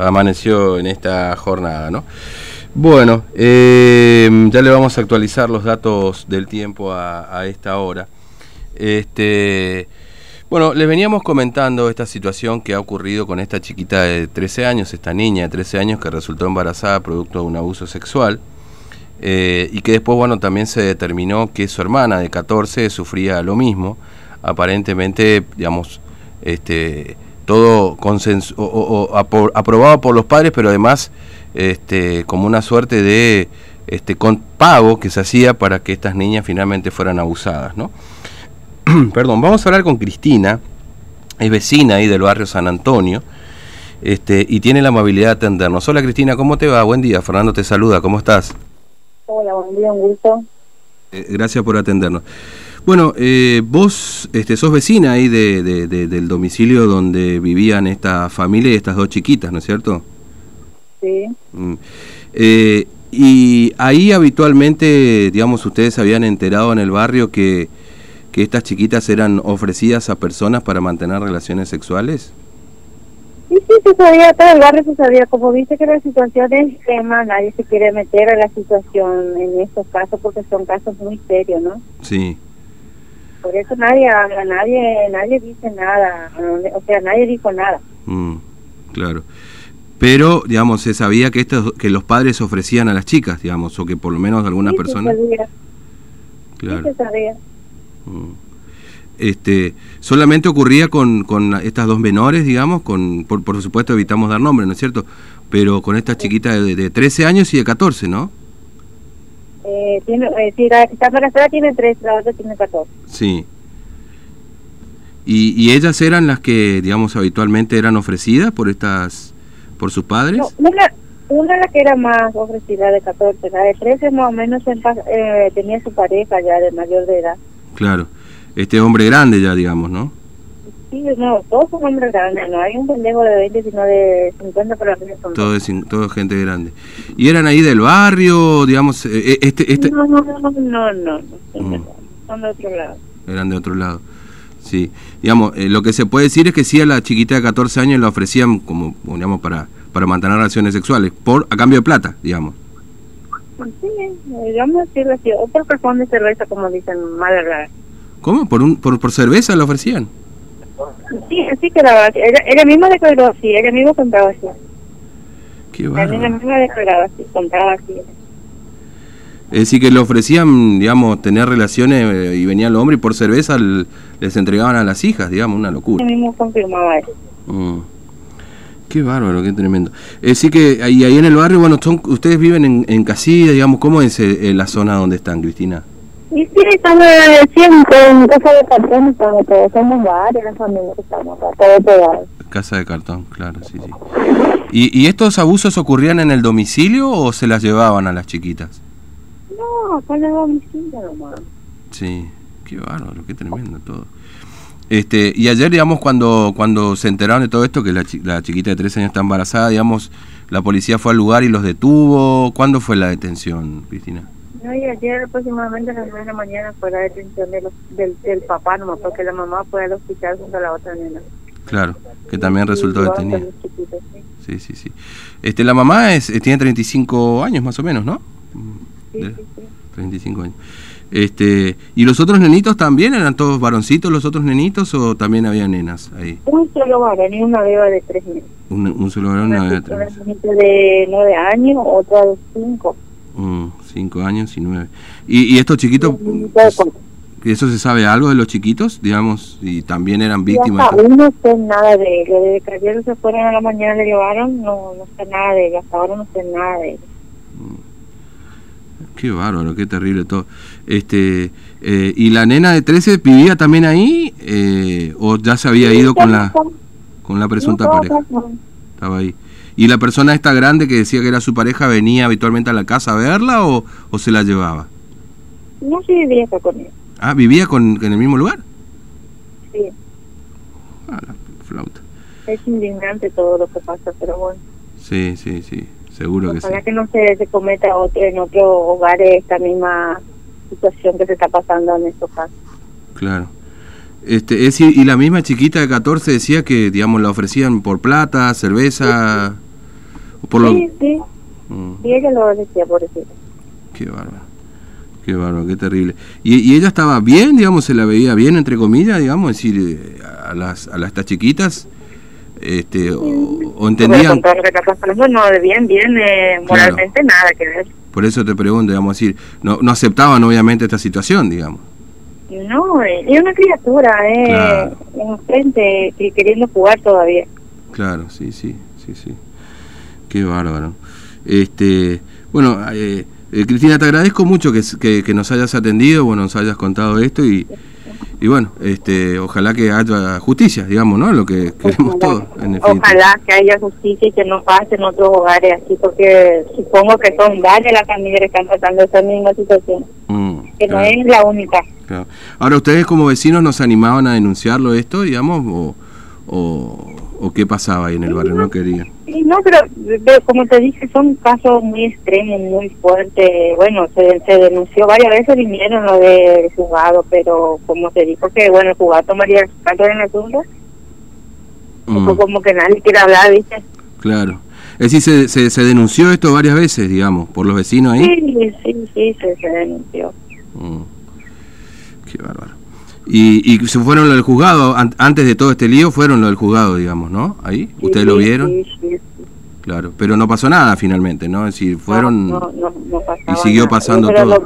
amaneció en esta jornada, ¿no? Bueno, eh, ya le vamos a actualizar los datos del tiempo a, esta hora. Este, bueno, les veníamos comentando esta situación que ha ocurrido con esta chiquita de 13 años, esta niña de 13 años que resultó embarazada producto de un abuso sexual eh, y que después, bueno, también se determinó que su hermana de 14 sufría lo mismo, aparentemente, digamos, este todo consenso, o, aprobado por los padres, pero además este, como una suerte de este, con pago que se hacía para que estas niñas finalmente fueran abusadas. ¿no? Perdón, vamos a hablar con Cristina, es vecina ahí del barrio San Antonio. Este, y tiene la amabilidad de atendernos. Hola Cristina, ¿cómo te va? Buen día, Fernando te saluda, ¿cómo estás? Hola, buen día, un gusto. Eh, gracias por atendernos. Bueno, eh, vos este, sos vecina ahí de, del domicilio donde vivían esta familia y estas dos chiquitas, ¿no es cierto? Sí. Mm. Eh, y ahí habitualmente, digamos, ustedes habían enterado en el barrio que, que estas chiquitas eran ofrecidas a personas para mantener relaciones sexuales. Sí, sí, se sabía, todo el barrio se sabía. Como dice que la situación es extrema, nadie se quiere meter a la situación en estos casos porque son casos muy serios, ¿no? Sí. Por eso nadie habla, nadie nadie dice nada, o sea, nadie dijo nada. Mm, claro. Pero, digamos, se sabía que estos, que los padres ofrecían a las chicas, digamos, o que por lo menos algunas personas... Se sabía. Claro. Sí se sabía. Mm. Este, solamente ocurría con, con estas dos menores, digamos, con por, por supuesto evitamos dar nombres, ¿no es cierto? Pero con esta chiquita de, de 13 años y de 14, ¿no? Eh, tiene, eh, sí, la está embarazada tiene tres, la otra tiene 14. Sí. ¿Y, ¿Y ellas eran las que, digamos, habitualmente eran ofrecidas por estas, por sus padres? No, una, una la que era más ofrecida de 14, la de 13 más o menos eh, tenía su pareja ya de mayor de edad. Claro, este hombre grande ya, digamos, ¿no? Sí, no, todos son hombres grandes, no hay un pendejo de 20, sino de 50 para arriba. Todo, es, todo gente grande. ¿Y eran ahí del barrio, digamos, eh, eh, este, este... No, no, no, no, no, no, mm. son de otro lado. Eran de otro lado. Sí, digamos, eh, lo que se puede decir es que sí a la chiquita de 14 años la ofrecían como, digamos, para, para mantener relaciones sexuales, por a cambio de plata, digamos. Sí, digamos así, o por razón de cerveza, como dicen, madre ¿Cómo? ¿Por, un, por, por cerveza la ofrecían? Sí, sí quedaba. Ella, ella misma declaró así, ella misma contaba así. Qué bárbaro. Ella misma declaraba así, contaba así. Es decir, que le ofrecían, digamos, tener relaciones eh, y venía el hombre y por cerveza les entregaban a las hijas, digamos, una locura. Ella mismo confirmaba eso. Mm. Qué bárbaro, qué tremendo. Es decir, que ahí, ahí en el barrio, bueno, son, ustedes viven en, en casilla, digamos, ¿cómo es eh, la zona donde están, Cristina? Y sí, estamos siempre en casa de cartón, estamos todos, somos varios las familias que estamos acá, todos pegados. Casa de cartón, claro, sí, sí. ¿Y, ¿Y estos abusos ocurrían en el domicilio o se las llevaban a las chiquitas? No, acá en el domicilio nomás. Sí, qué bárbaro, qué tremendo todo. Este, y ayer, digamos, cuando, cuando se enteraron de todo esto, que la, la chiquita de 13 años está embarazada, digamos, la policía fue al lugar y los detuvo. ¿Cuándo fue la detención, Cristina? No, y ayer aproximadamente a las 9 de la mañana fue la detención de los, del, del papá nomás, porque la mamá fue al hospital junto a la otra nena. Claro, que también resultó detenida. Sí, sí, sí. Este, la mamá es, tiene 35 años más o menos, ¿no? Sí, sí, sí. 35 años. Este, ¿Y los otros nenitos también? ¿Eran todos varoncitos los otros nenitos o también había nenas ahí? Un solo varón y una beba de tres meses. Un, un solo varón y una beba de tres meses. Una de nueve años, otra de cinco. Mm, cinco años y nueve. ¿Y, y estos chiquitos, eso se sabe algo de los chiquitos, digamos, y también eran víctimas? Aún no sé nada de ellos, desde que ayer se fueron a la mañana le llevaron, no, no sé nada de ellos, hasta ahora no sé nada de ellos. Mm. Qué bárbaro, qué terrible todo. Este, eh, ¿Y la nena de 13 vivía también ahí eh, o ya se había ido con la, con la presunta pareja? Estaba ahí. ¿Y la persona esta grande que decía que era su pareja venía habitualmente a la casa a verla o, o se la llevaba? No, sí vivía acá con ella. Ah, ¿vivía con, en el mismo lugar? Sí. Ah, la flauta. Es indignante todo lo que pasa, pero bueno. Sí, sí, sí, seguro que sí. Ojalá que no se, se cometa otro, en otro hogar esta misma situación que se está pasando en estos casos. Claro. Este, es, y la misma chiquita de 14 decía que, digamos, la ofrecían por plata, cerveza. Por sí, sí. Mm. Sí, ella lo decía, pobrecita. Qué bárbaro. Qué bárbaro, qué terrible. ¿Y, ¿Y, ella estaba bien, digamos, se la veía bien, entre comillas, digamos, es decir, eh, a las, a las estas chiquitas? Este, o, o entendían... No, bien, bien, eh, moralmente nada que ver. Por eso te pregunto, digamos, decir, no, no aceptaban obviamente esta situación, digamos. No, es una criatura, eh, inocente, queriendo jugar todavía. Claro, sí, sí, sí, sí. Qué bárbaro. Este, bueno, eh, eh, Cristina, te agradezco mucho que, que, nos hayas atendido, bueno, nos hayas contado esto y, y bueno, este, ojalá que haya justicia, digamos, ¿no? Lo que queremos todos. ojalá que haya justicia y que no pase en otros hogares así, porque supongo que son varias las familias que están tratando esa misma situación. Mm, que no es la única. Ahora, ¿ustedes como vecinos nos animaban a denunciarlo esto, digamos, o, o, o qué pasaba ahí en el barrio? ¿No querían? no, pero, como te dije, son casos muy extremos, muy fuertes. Bueno, se, se denunció varias veces, vinieron lo del juzgado, pero como te dijo que, bueno, el juzgado tomaría cargo en el asunto, mm. como que nadie quiere hablar, ¿viste? Claro. Es decir, se, se, denunció esto varias veces, digamos, por los vecinos ahí. Sí, sí, sí, se, denunció. Mm. Qué bárbaro. Y, y se fueron lo del juzgado, antes de todo este lío, fueron lo del juzgado, digamos, ¿no? Ahí, ¿ustedes lo vieron? Sí, sí, Claro, pero no pasó nada finalmente, ¿no? Es decir, fueron y siguió pasando todo.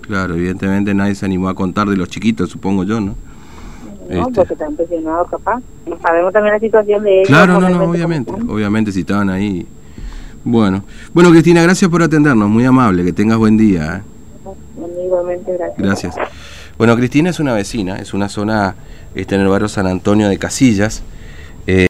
Claro, evidentemente nadie se animó a contar de los chiquitos, supongo yo, ¿no? No, este. porque están presionados capaz. No sabemos también la situación de ellos. Claro, no, no, obviamente, obviamente si estaban ahí. Bueno, bueno Cristina, gracias por atendernos, muy amable, que tengas buen día. ¿eh? Igualmente, gracias. Gracias. Bueno, Cristina es una vecina, es una zona está en el barrio San Antonio de Casillas.